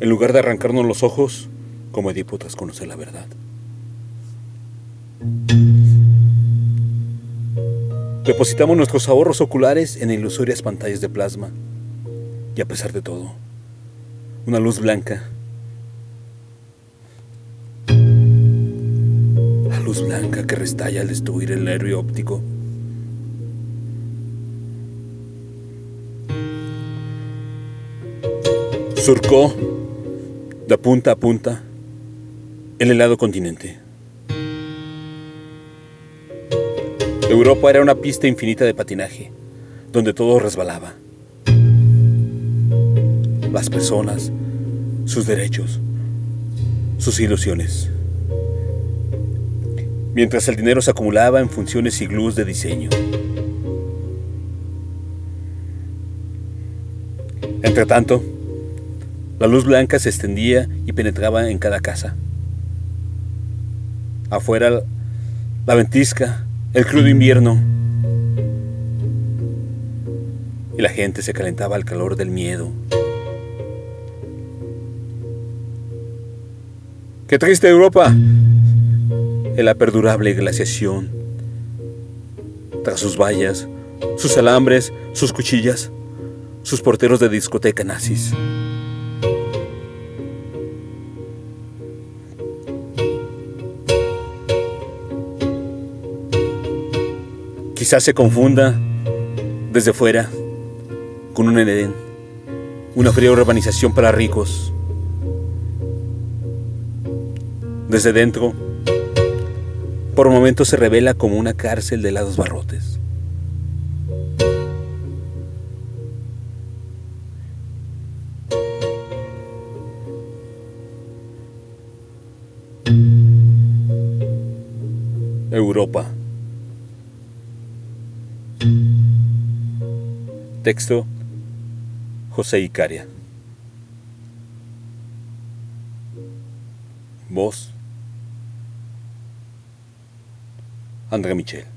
en lugar de arrancarnos los ojos, como Edipo tras conocer la verdad. Depositamos nuestros ahorros oculares en ilusorias pantallas de plasma. Y a pesar de todo, una luz blanca. La luz blanca que restalla al destruir el nervio óptico. Surcó de punta a punta el helado continente. Europa era una pista infinita de patinaje, donde todo resbalaba. Las personas, sus derechos, sus ilusiones. Mientras el dinero se acumulaba en funciones y glús de diseño. Entre tanto, la luz blanca se extendía y penetraba en cada casa. Afuera, la ventisca, el crudo invierno. Y la gente se calentaba al calor del miedo. ¡Qué triste Europa! En la perdurable glaciación. Tras sus vallas, sus alambres, sus cuchillas, sus porteros de discoteca nazis. Quizás se confunda desde fuera con un Edén, una fría urbanización para ricos. Desde dentro, por momentos se revela como una cárcel de lados barrotes. Europa. Texto José Icaria. Voz André Michel.